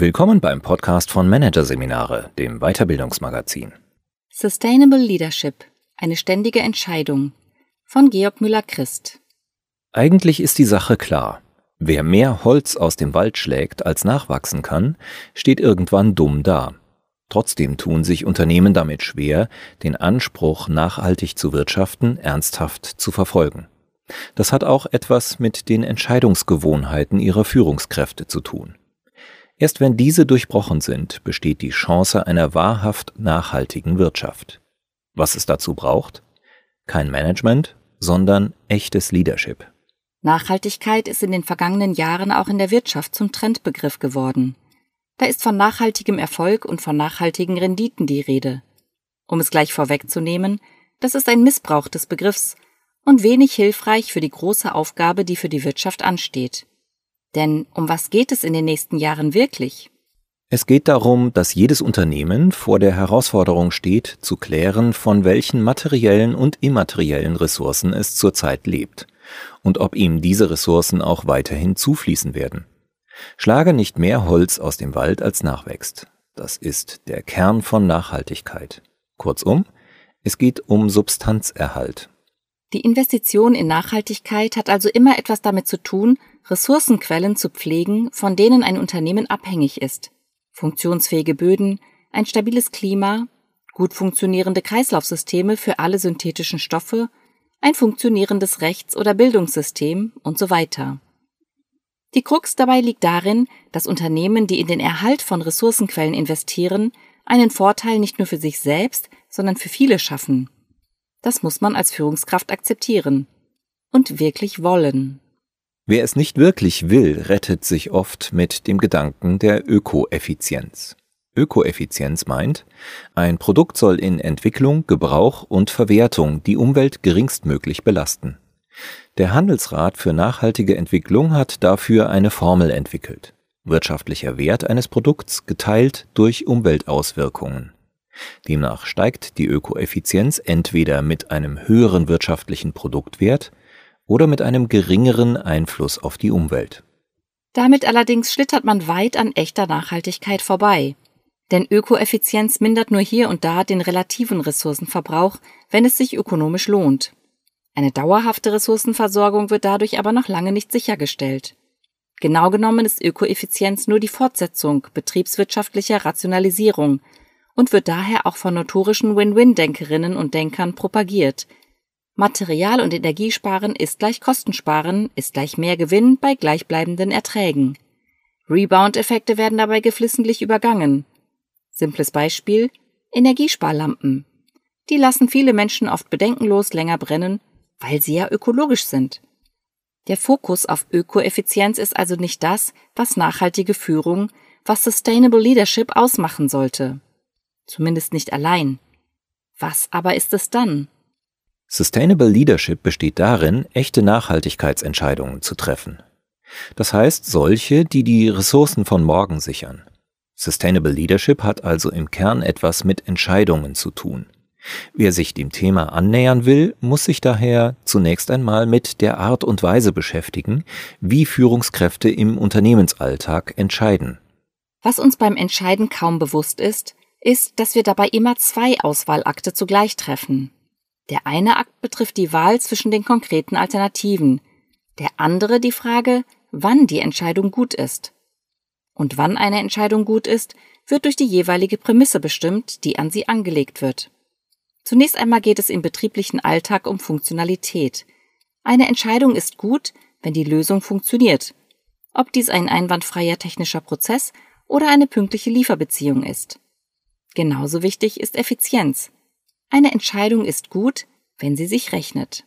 Willkommen beim Podcast von Managerseminare, dem Weiterbildungsmagazin. Sustainable Leadership. Eine ständige Entscheidung. Von Georg Müller-Christ. Eigentlich ist die Sache klar. Wer mehr Holz aus dem Wald schlägt, als nachwachsen kann, steht irgendwann dumm da. Trotzdem tun sich Unternehmen damit schwer, den Anspruch, nachhaltig zu wirtschaften, ernsthaft zu verfolgen. Das hat auch etwas mit den Entscheidungsgewohnheiten ihrer Führungskräfte zu tun. Erst wenn diese durchbrochen sind, besteht die Chance einer wahrhaft nachhaltigen Wirtschaft. Was es dazu braucht? Kein Management, sondern echtes Leadership. Nachhaltigkeit ist in den vergangenen Jahren auch in der Wirtschaft zum Trendbegriff geworden. Da ist von nachhaltigem Erfolg und von nachhaltigen Renditen die Rede. Um es gleich vorwegzunehmen, das ist ein Missbrauch des Begriffs und wenig hilfreich für die große Aufgabe, die für die Wirtschaft ansteht. Denn um was geht es in den nächsten Jahren wirklich? Es geht darum, dass jedes Unternehmen vor der Herausforderung steht, zu klären, von welchen materiellen und immateriellen Ressourcen es zurzeit lebt und ob ihm diese Ressourcen auch weiterhin zufließen werden. Schlage nicht mehr Holz aus dem Wald, als nachwächst. Das ist der Kern von Nachhaltigkeit. Kurzum, es geht um Substanzerhalt. Die Investition in Nachhaltigkeit hat also immer etwas damit zu tun, Ressourcenquellen zu pflegen, von denen ein Unternehmen abhängig ist. Funktionsfähige Böden, ein stabiles Klima, gut funktionierende Kreislaufsysteme für alle synthetischen Stoffe, ein funktionierendes Rechts- oder Bildungssystem und so weiter. Die Krux dabei liegt darin, dass Unternehmen, die in den Erhalt von Ressourcenquellen investieren, einen Vorteil nicht nur für sich selbst, sondern für viele schaffen. Das muss man als Führungskraft akzeptieren und wirklich wollen. Wer es nicht wirklich will, rettet sich oft mit dem Gedanken der Ökoeffizienz. Ökoeffizienz meint, ein Produkt soll in Entwicklung, Gebrauch und Verwertung die Umwelt geringstmöglich belasten. Der Handelsrat für nachhaltige Entwicklung hat dafür eine Formel entwickelt. Wirtschaftlicher Wert eines Produkts geteilt durch Umweltauswirkungen. Demnach steigt die Ökoeffizienz entweder mit einem höheren wirtschaftlichen Produktwert oder mit einem geringeren Einfluss auf die Umwelt. Damit allerdings schlittert man weit an echter Nachhaltigkeit vorbei. Denn Ökoeffizienz mindert nur hier und da den relativen Ressourcenverbrauch, wenn es sich ökonomisch lohnt. Eine dauerhafte Ressourcenversorgung wird dadurch aber noch lange nicht sichergestellt. Genau genommen ist Ökoeffizienz nur die Fortsetzung betriebswirtschaftlicher Rationalisierung und wird daher auch von notorischen Win-Win-Denkerinnen und Denkern propagiert, Material- und Energiesparen ist gleich Kostensparen, ist gleich mehr Gewinn bei gleichbleibenden Erträgen. Rebound-Effekte werden dabei geflissentlich übergangen. Simples Beispiel Energiesparlampen. Die lassen viele Menschen oft bedenkenlos länger brennen, weil sie ja ökologisch sind. Der Fokus auf Ökoeffizienz ist also nicht das, was nachhaltige Führung, was Sustainable Leadership ausmachen sollte. Zumindest nicht allein. Was aber ist es dann? Sustainable Leadership besteht darin, echte Nachhaltigkeitsentscheidungen zu treffen. Das heißt solche, die die Ressourcen von morgen sichern. Sustainable Leadership hat also im Kern etwas mit Entscheidungen zu tun. Wer sich dem Thema annähern will, muss sich daher zunächst einmal mit der Art und Weise beschäftigen, wie Führungskräfte im Unternehmensalltag entscheiden. Was uns beim Entscheiden kaum bewusst ist, ist, dass wir dabei immer zwei Auswahlakte zugleich treffen. Der eine Akt betrifft die Wahl zwischen den konkreten Alternativen, der andere die Frage, wann die Entscheidung gut ist. Und wann eine Entscheidung gut ist, wird durch die jeweilige Prämisse bestimmt, die an sie angelegt wird. Zunächst einmal geht es im betrieblichen Alltag um Funktionalität. Eine Entscheidung ist gut, wenn die Lösung funktioniert. Ob dies ein einwandfreier technischer Prozess oder eine pünktliche Lieferbeziehung ist. Genauso wichtig ist Effizienz. Eine Entscheidung ist gut, wenn sie sich rechnet.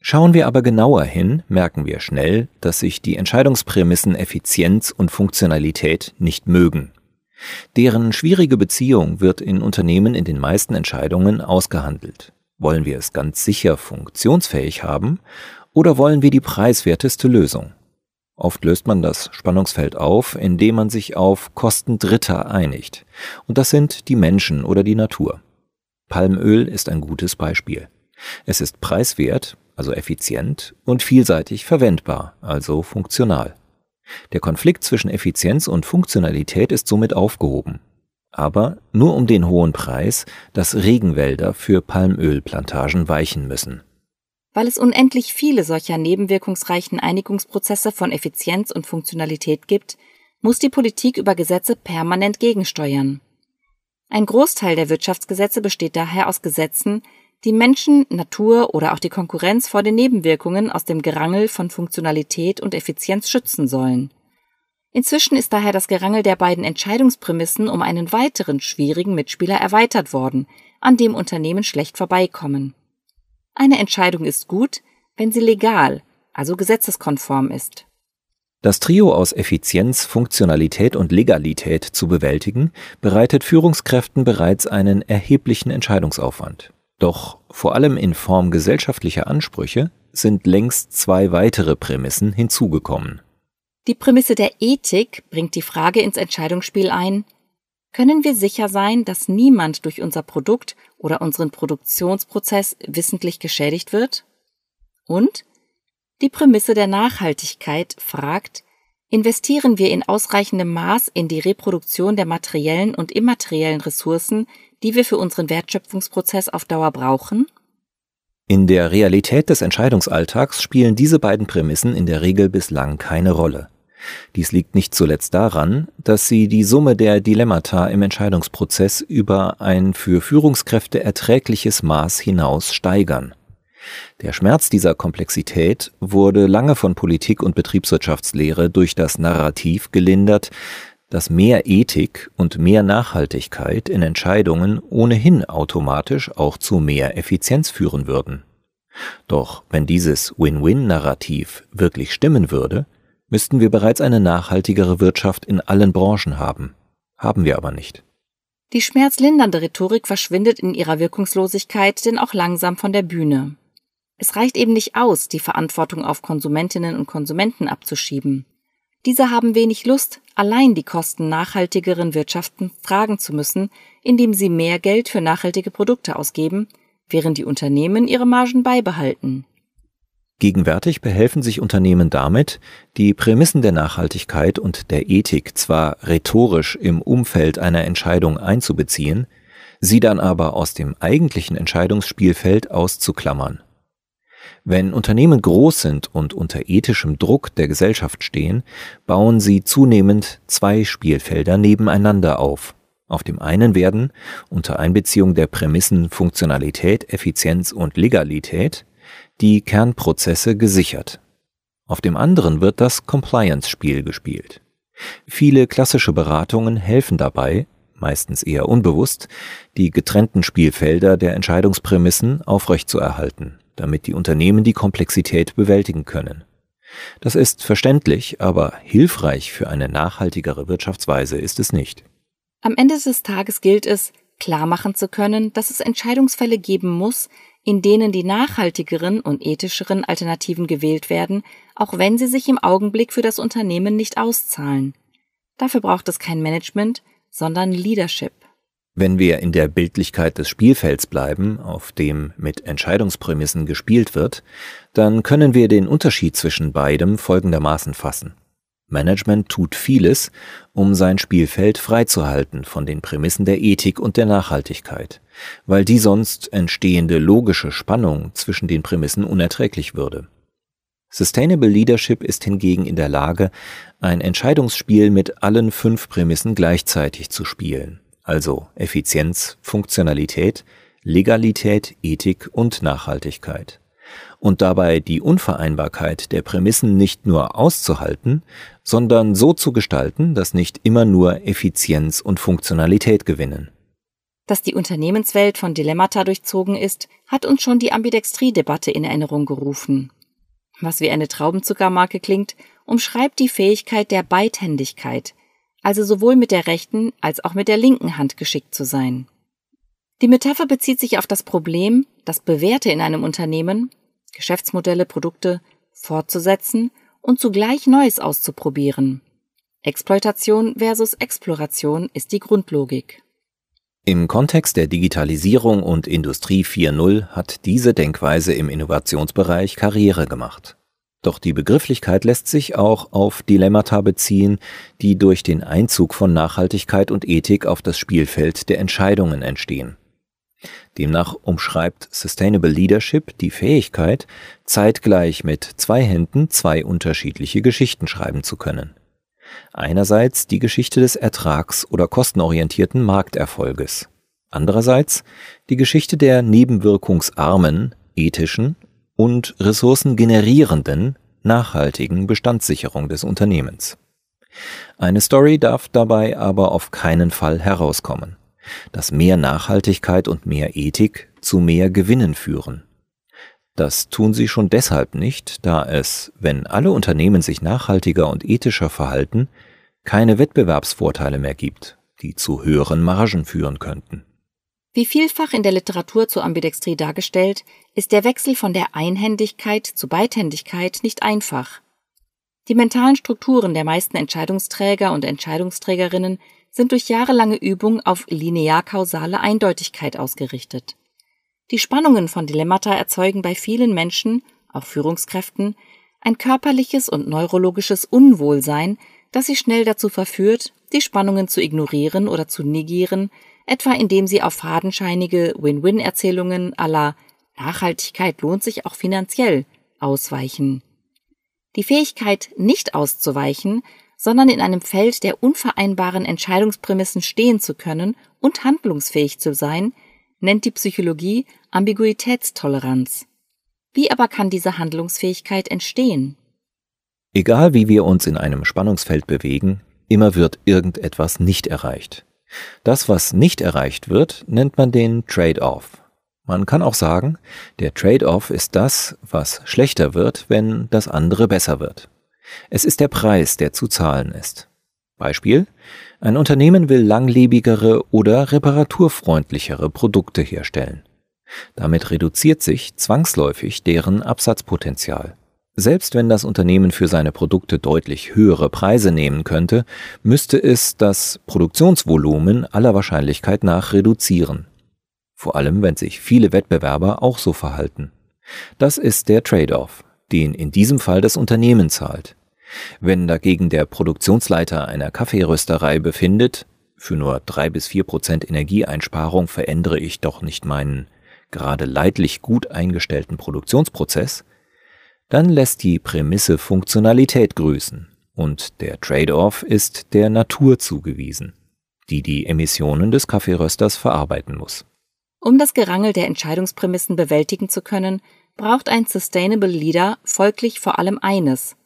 Schauen wir aber genauer hin, merken wir schnell, dass sich die Entscheidungsprämissen Effizienz und Funktionalität nicht mögen. Deren schwierige Beziehung wird in Unternehmen in den meisten Entscheidungen ausgehandelt. Wollen wir es ganz sicher funktionsfähig haben oder wollen wir die preiswerteste Lösung? Oft löst man das Spannungsfeld auf, indem man sich auf Kosten Dritter einigt. Und das sind die Menschen oder die Natur. Palmöl ist ein gutes Beispiel. Es ist preiswert, also effizient, und vielseitig verwendbar, also funktional. Der Konflikt zwischen Effizienz und Funktionalität ist somit aufgehoben. Aber nur um den hohen Preis, dass Regenwälder für Palmölplantagen weichen müssen. Weil es unendlich viele solcher nebenwirkungsreichen Einigungsprozesse von Effizienz und Funktionalität gibt, muss die Politik über Gesetze permanent gegensteuern. Ein Großteil der Wirtschaftsgesetze besteht daher aus Gesetzen, die Menschen, Natur oder auch die Konkurrenz vor den Nebenwirkungen aus dem Gerangel von Funktionalität und Effizienz schützen sollen. Inzwischen ist daher das Gerangel der beiden Entscheidungsprämissen um einen weiteren schwierigen Mitspieler erweitert worden, an dem Unternehmen schlecht vorbeikommen. Eine Entscheidung ist gut, wenn sie legal, also gesetzeskonform ist. Das Trio aus Effizienz, Funktionalität und Legalität zu bewältigen, bereitet Führungskräften bereits einen erheblichen Entscheidungsaufwand. Doch vor allem in Form gesellschaftlicher Ansprüche sind längst zwei weitere Prämissen hinzugekommen. Die Prämisse der Ethik bringt die Frage ins Entscheidungsspiel ein, können wir sicher sein, dass niemand durch unser Produkt oder unseren Produktionsprozess wissentlich geschädigt wird? Und die Prämisse der Nachhaltigkeit fragt, investieren wir in ausreichendem Maß in die Reproduktion der materiellen und immateriellen Ressourcen, die wir für unseren Wertschöpfungsprozess auf Dauer brauchen? In der Realität des Entscheidungsalltags spielen diese beiden Prämissen in der Regel bislang keine Rolle. Dies liegt nicht zuletzt daran, dass sie die Summe der Dilemmata im Entscheidungsprozess über ein für Führungskräfte erträgliches Maß hinaus steigern. Der Schmerz dieser Komplexität wurde lange von Politik und Betriebswirtschaftslehre durch das Narrativ gelindert, dass mehr Ethik und mehr Nachhaltigkeit in Entscheidungen ohnehin automatisch auch zu mehr Effizienz führen würden. Doch wenn dieses Win-Win-Narrativ wirklich stimmen würde, müssten wir bereits eine nachhaltigere Wirtschaft in allen Branchen haben. Haben wir aber nicht. Die schmerzlindernde Rhetorik verschwindet in ihrer Wirkungslosigkeit denn auch langsam von der Bühne. Es reicht eben nicht aus, die Verantwortung auf Konsumentinnen und Konsumenten abzuschieben. Diese haben wenig Lust, allein die Kosten nachhaltigeren Wirtschaften fragen zu müssen, indem sie mehr Geld für nachhaltige Produkte ausgeben, während die Unternehmen ihre Margen beibehalten. Gegenwärtig behelfen sich Unternehmen damit, die Prämissen der Nachhaltigkeit und der Ethik zwar rhetorisch im Umfeld einer Entscheidung einzubeziehen, sie dann aber aus dem eigentlichen Entscheidungsspielfeld auszuklammern. Wenn Unternehmen groß sind und unter ethischem Druck der Gesellschaft stehen, bauen sie zunehmend zwei Spielfelder nebeneinander auf. Auf dem einen werden, unter Einbeziehung der Prämissen Funktionalität, Effizienz und Legalität, die Kernprozesse gesichert. Auf dem anderen wird das Compliance-Spiel gespielt. Viele klassische Beratungen helfen dabei, meistens eher unbewusst, die getrennten Spielfelder der Entscheidungsprämissen aufrechtzuerhalten damit die Unternehmen die Komplexität bewältigen können. Das ist verständlich, aber hilfreich für eine nachhaltigere Wirtschaftsweise ist es nicht. Am Ende des Tages gilt es, klar machen zu können, dass es Entscheidungsfälle geben muss, in denen die nachhaltigeren und ethischeren Alternativen gewählt werden, auch wenn sie sich im Augenblick für das Unternehmen nicht auszahlen. Dafür braucht es kein Management, sondern Leadership. Wenn wir in der Bildlichkeit des Spielfelds bleiben, auf dem mit Entscheidungsprämissen gespielt wird, dann können wir den Unterschied zwischen beidem folgendermaßen fassen. Management tut vieles, um sein Spielfeld freizuhalten von den Prämissen der Ethik und der Nachhaltigkeit, weil die sonst entstehende logische Spannung zwischen den Prämissen unerträglich würde. Sustainable Leadership ist hingegen in der Lage, ein Entscheidungsspiel mit allen fünf Prämissen gleichzeitig zu spielen also Effizienz, Funktionalität, Legalität, Ethik und Nachhaltigkeit. Und dabei die Unvereinbarkeit der Prämissen nicht nur auszuhalten, sondern so zu gestalten, dass nicht immer nur Effizienz und Funktionalität gewinnen. Dass die Unternehmenswelt von Dilemmata durchzogen ist, hat uns schon die Ambidextrie-Debatte in Erinnerung gerufen. Was wie eine Traubenzuckermarke klingt, umschreibt die Fähigkeit der Beidhändigkeit, also sowohl mit der rechten als auch mit der linken Hand geschickt zu sein. Die Metapher bezieht sich auf das Problem, das Bewährte in einem Unternehmen, Geschäftsmodelle, Produkte fortzusetzen und zugleich Neues auszuprobieren. Exploitation versus Exploration ist die Grundlogik. Im Kontext der Digitalisierung und Industrie 4.0 hat diese Denkweise im Innovationsbereich Karriere gemacht. Doch die Begrifflichkeit lässt sich auch auf Dilemmata beziehen, die durch den Einzug von Nachhaltigkeit und Ethik auf das Spielfeld der Entscheidungen entstehen. Demnach umschreibt Sustainable Leadership die Fähigkeit, zeitgleich mit zwei Händen zwei unterschiedliche Geschichten schreiben zu können. Einerseits die Geschichte des ertrags- oder kostenorientierten Markterfolges, andererseits die Geschichte der nebenwirkungsarmen, ethischen und ressourcengenerierenden, nachhaltigen Bestandssicherung des Unternehmens. Eine Story darf dabei aber auf keinen Fall herauskommen, dass mehr Nachhaltigkeit und mehr Ethik zu mehr Gewinnen führen. Das tun sie schon deshalb nicht, da es, wenn alle Unternehmen sich nachhaltiger und ethischer verhalten, keine Wettbewerbsvorteile mehr gibt, die zu höheren Margen führen könnten. Wie vielfach in der Literatur zur Ambidextrie dargestellt, ist der Wechsel von der Einhändigkeit zu Beidhändigkeit nicht einfach. Die mentalen Strukturen der meisten Entscheidungsträger und Entscheidungsträgerinnen sind durch jahrelange Übung auf linear-kausale Eindeutigkeit ausgerichtet. Die Spannungen von Dilemmata erzeugen bei vielen Menschen, auch Führungskräften, ein körperliches und neurologisches Unwohlsein, das sie schnell dazu verführt, die Spannungen zu ignorieren oder zu negieren, etwa indem sie auf fadenscheinige Win-Win-Erzählungen aller Nachhaltigkeit lohnt sich auch finanziell ausweichen. Die Fähigkeit, nicht auszuweichen, sondern in einem Feld der unvereinbaren Entscheidungsprämissen stehen zu können und handlungsfähig zu sein, nennt die Psychologie Ambiguitätstoleranz. Wie aber kann diese Handlungsfähigkeit entstehen? Egal wie wir uns in einem Spannungsfeld bewegen, immer wird irgendetwas nicht erreicht. Das, was nicht erreicht wird, nennt man den Trade-off. Man kann auch sagen, der Trade-off ist das, was schlechter wird, wenn das andere besser wird. Es ist der Preis, der zu zahlen ist. Beispiel, ein Unternehmen will langlebigere oder reparaturfreundlichere Produkte herstellen. Damit reduziert sich zwangsläufig deren Absatzpotenzial. Selbst wenn das Unternehmen für seine Produkte deutlich höhere Preise nehmen könnte, müsste es das Produktionsvolumen aller Wahrscheinlichkeit nach reduzieren. Vor allem, wenn sich viele Wettbewerber auch so verhalten. Das ist der Trade-off, den in diesem Fall das Unternehmen zahlt. Wenn dagegen der Produktionsleiter einer Kaffeerösterei befindet, für nur drei bis vier Prozent Energieeinsparung verändere ich doch nicht meinen gerade leidlich gut eingestellten Produktionsprozess, dann lässt die Prämisse Funktionalität grüßen und der Trade-off ist der Natur zugewiesen, die die Emissionen des Kaffeerösters verarbeiten muss. Um das Gerangel der Entscheidungsprämissen bewältigen zu können, braucht ein Sustainable Leader folglich vor allem eines,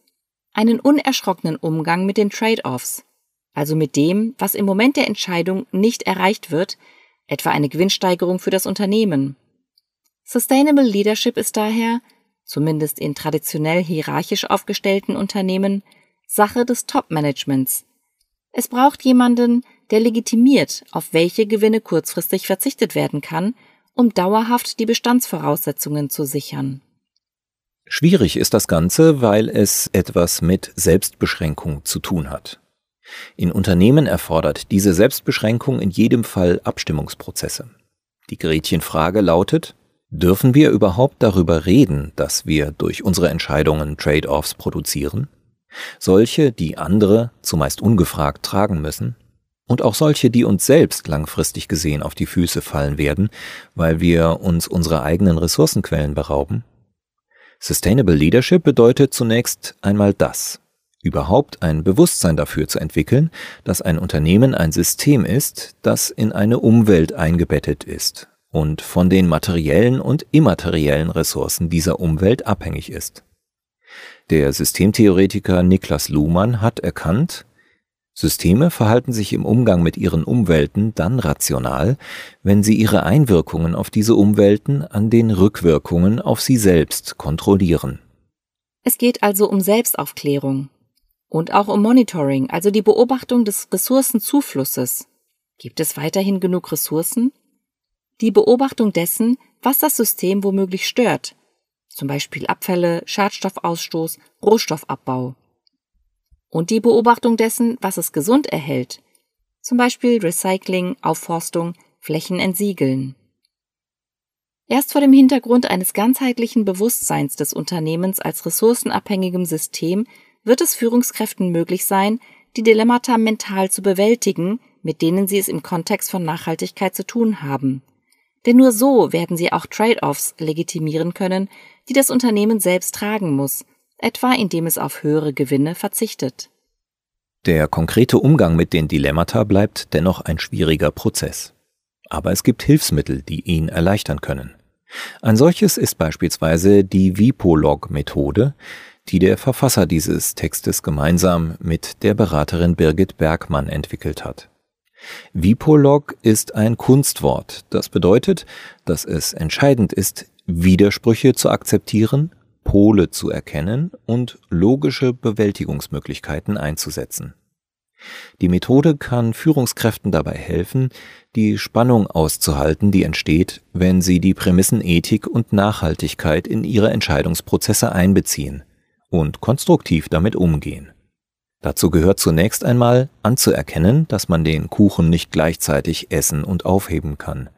einen unerschrockenen Umgang mit den Trade-offs, also mit dem, was im Moment der Entscheidung nicht erreicht wird, etwa eine Gewinnsteigerung für das Unternehmen. Sustainable Leadership ist daher zumindest in traditionell hierarchisch aufgestellten Unternehmen, Sache des Top-Managements. Es braucht jemanden, der legitimiert, auf welche Gewinne kurzfristig verzichtet werden kann, um dauerhaft die Bestandsvoraussetzungen zu sichern. Schwierig ist das Ganze, weil es etwas mit Selbstbeschränkung zu tun hat. In Unternehmen erfordert diese Selbstbeschränkung in jedem Fall Abstimmungsprozesse. Die Gretchenfrage lautet, Dürfen wir überhaupt darüber reden, dass wir durch unsere Entscheidungen Trade-offs produzieren? Solche, die andere zumeist ungefragt tragen müssen? Und auch solche, die uns selbst langfristig gesehen auf die Füße fallen werden, weil wir uns unserer eigenen Ressourcenquellen berauben? Sustainable Leadership bedeutet zunächst einmal das, überhaupt ein Bewusstsein dafür zu entwickeln, dass ein Unternehmen ein System ist, das in eine Umwelt eingebettet ist und von den materiellen und immateriellen Ressourcen dieser Umwelt abhängig ist. Der Systemtheoretiker Niklas Luhmann hat erkannt, Systeme verhalten sich im Umgang mit ihren Umwelten dann rational, wenn sie ihre Einwirkungen auf diese Umwelten an den Rückwirkungen auf sie selbst kontrollieren. Es geht also um Selbstaufklärung und auch um Monitoring, also die Beobachtung des Ressourcenzuflusses. Gibt es weiterhin genug Ressourcen? Die Beobachtung dessen, was das System womöglich stört, zum Beispiel Abfälle, Schadstoffausstoß, Rohstoffabbau. Und die Beobachtung dessen, was es gesund erhält, zum Beispiel Recycling, Aufforstung, Flächen entsiegeln. Erst vor dem Hintergrund eines ganzheitlichen Bewusstseins des Unternehmens als ressourcenabhängigem System wird es Führungskräften möglich sein, die Dilemmata mental zu bewältigen, mit denen sie es im Kontext von Nachhaltigkeit zu tun haben. Denn nur so werden sie auch Trade-offs legitimieren können, die das Unternehmen selbst tragen muss, etwa indem es auf höhere Gewinne verzichtet. Der konkrete Umgang mit den Dilemmata bleibt dennoch ein schwieriger Prozess. Aber es gibt Hilfsmittel, die ihn erleichtern können. Ein solches ist beispielsweise die Vipolog-Methode, die der Verfasser dieses Textes gemeinsam mit der Beraterin Birgit Bergmann entwickelt hat. Vipolog ist ein Kunstwort, das bedeutet, dass es entscheidend ist, Widersprüche zu akzeptieren, Pole zu erkennen und logische Bewältigungsmöglichkeiten einzusetzen. Die Methode kann Führungskräften dabei helfen, die Spannung auszuhalten, die entsteht, wenn sie die Prämissen Ethik und Nachhaltigkeit in ihre Entscheidungsprozesse einbeziehen und konstruktiv damit umgehen. Dazu gehört zunächst einmal anzuerkennen, dass man den Kuchen nicht gleichzeitig essen und aufheben kann.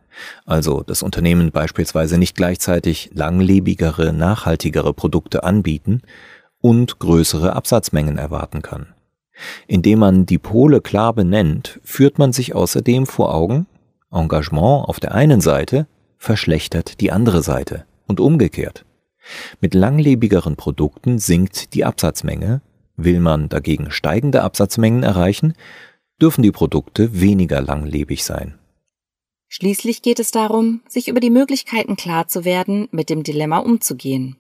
Also das Unternehmen beispielsweise nicht gleichzeitig langlebigere, nachhaltigere Produkte anbieten und größere Absatzmengen erwarten kann. Indem man die Pole klar benennt, führt man sich außerdem vor Augen, Engagement auf der einen Seite verschlechtert die andere Seite und umgekehrt. Mit langlebigeren Produkten sinkt die Absatzmenge, will man dagegen steigende Absatzmengen erreichen, dürfen die Produkte weniger langlebig sein. Schließlich geht es darum, sich über die Möglichkeiten klar zu werden, mit dem Dilemma umzugehen.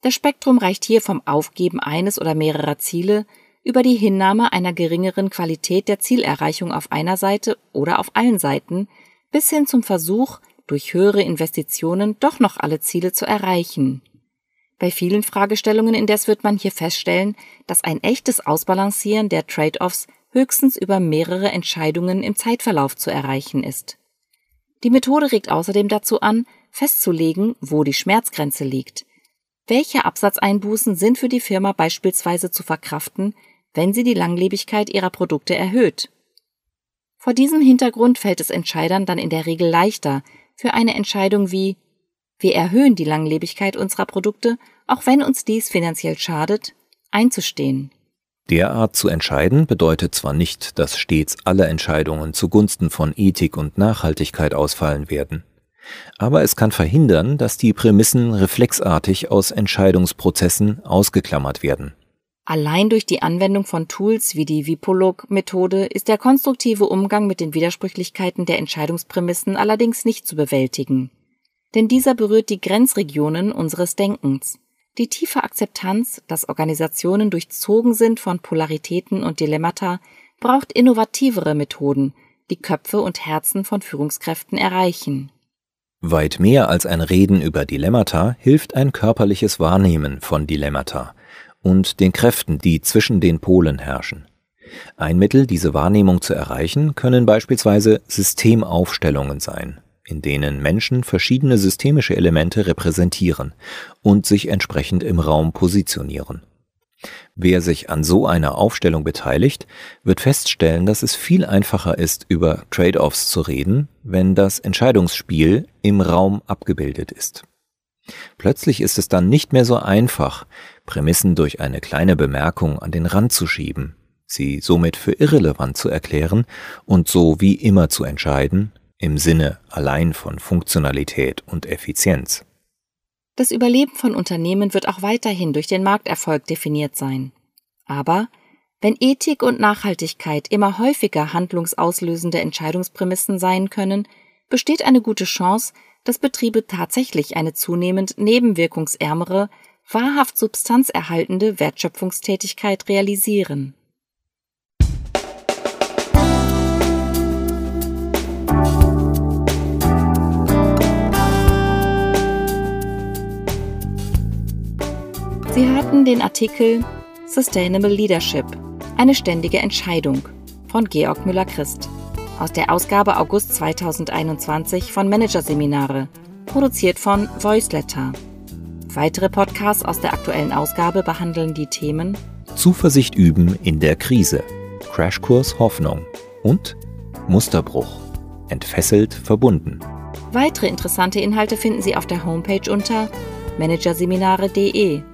Das Spektrum reicht hier vom Aufgeben eines oder mehrerer Ziele über die Hinnahme einer geringeren Qualität der Zielerreichung auf einer Seite oder auf allen Seiten bis hin zum Versuch, durch höhere Investitionen doch noch alle Ziele zu erreichen. Bei vielen Fragestellungen indes wird man hier feststellen, dass ein echtes Ausbalancieren der Trade-offs höchstens über mehrere Entscheidungen im Zeitverlauf zu erreichen ist. Die Methode regt außerdem dazu an, festzulegen, wo die Schmerzgrenze liegt. Welche Absatzeinbußen sind für die Firma beispielsweise zu verkraften, wenn sie die Langlebigkeit ihrer Produkte erhöht. Vor diesem Hintergrund fällt es Entscheidern dann in der Regel leichter, für eine Entscheidung wie wir erhöhen die Langlebigkeit unserer Produkte, auch wenn uns dies finanziell schadet, einzustehen. Derart zu entscheiden bedeutet zwar nicht, dass stets alle Entscheidungen zugunsten von Ethik und Nachhaltigkeit ausfallen werden, aber es kann verhindern, dass die Prämissen reflexartig aus Entscheidungsprozessen ausgeklammert werden. Allein durch die Anwendung von Tools wie die Vipolog-Methode ist der konstruktive Umgang mit den Widersprüchlichkeiten der Entscheidungsprämissen allerdings nicht zu bewältigen. Denn dieser berührt die Grenzregionen unseres Denkens. Die tiefe Akzeptanz, dass Organisationen durchzogen sind von Polaritäten und Dilemmata, braucht innovativere Methoden, die Köpfe und Herzen von Führungskräften erreichen. Weit mehr als ein Reden über Dilemmata hilft ein körperliches Wahrnehmen von Dilemmata, und den Kräften, die zwischen den Polen herrschen. Ein Mittel, diese Wahrnehmung zu erreichen, können beispielsweise Systemaufstellungen sein, in denen Menschen verschiedene systemische Elemente repräsentieren und sich entsprechend im Raum positionieren. Wer sich an so einer Aufstellung beteiligt, wird feststellen, dass es viel einfacher ist, über Trade-offs zu reden, wenn das Entscheidungsspiel im Raum abgebildet ist. Plötzlich ist es dann nicht mehr so einfach, Prämissen durch eine kleine Bemerkung an den Rand zu schieben, sie somit für irrelevant zu erklären und so wie immer zu entscheiden, im Sinne allein von Funktionalität und Effizienz. Das Überleben von Unternehmen wird auch weiterhin durch den Markterfolg definiert sein. Aber wenn Ethik und Nachhaltigkeit immer häufiger handlungsauslösende Entscheidungsprämissen sein können, besteht eine gute Chance, dass Betriebe tatsächlich eine zunehmend nebenwirkungsärmere, wahrhaft substanzerhaltende Wertschöpfungstätigkeit realisieren. Sie hörten den Artikel Sustainable Leadership, eine ständige Entscheidung von Georg Müller-Christ aus der Ausgabe August 2021 von Managerseminare, produziert von Voiceletter. Weitere Podcasts aus der aktuellen Ausgabe behandeln die Themen Zuversicht üben in der Krise, Crashkurs Hoffnung und Musterbruch, entfesselt verbunden. Weitere interessante Inhalte finden Sie auf der Homepage unter managerseminare.de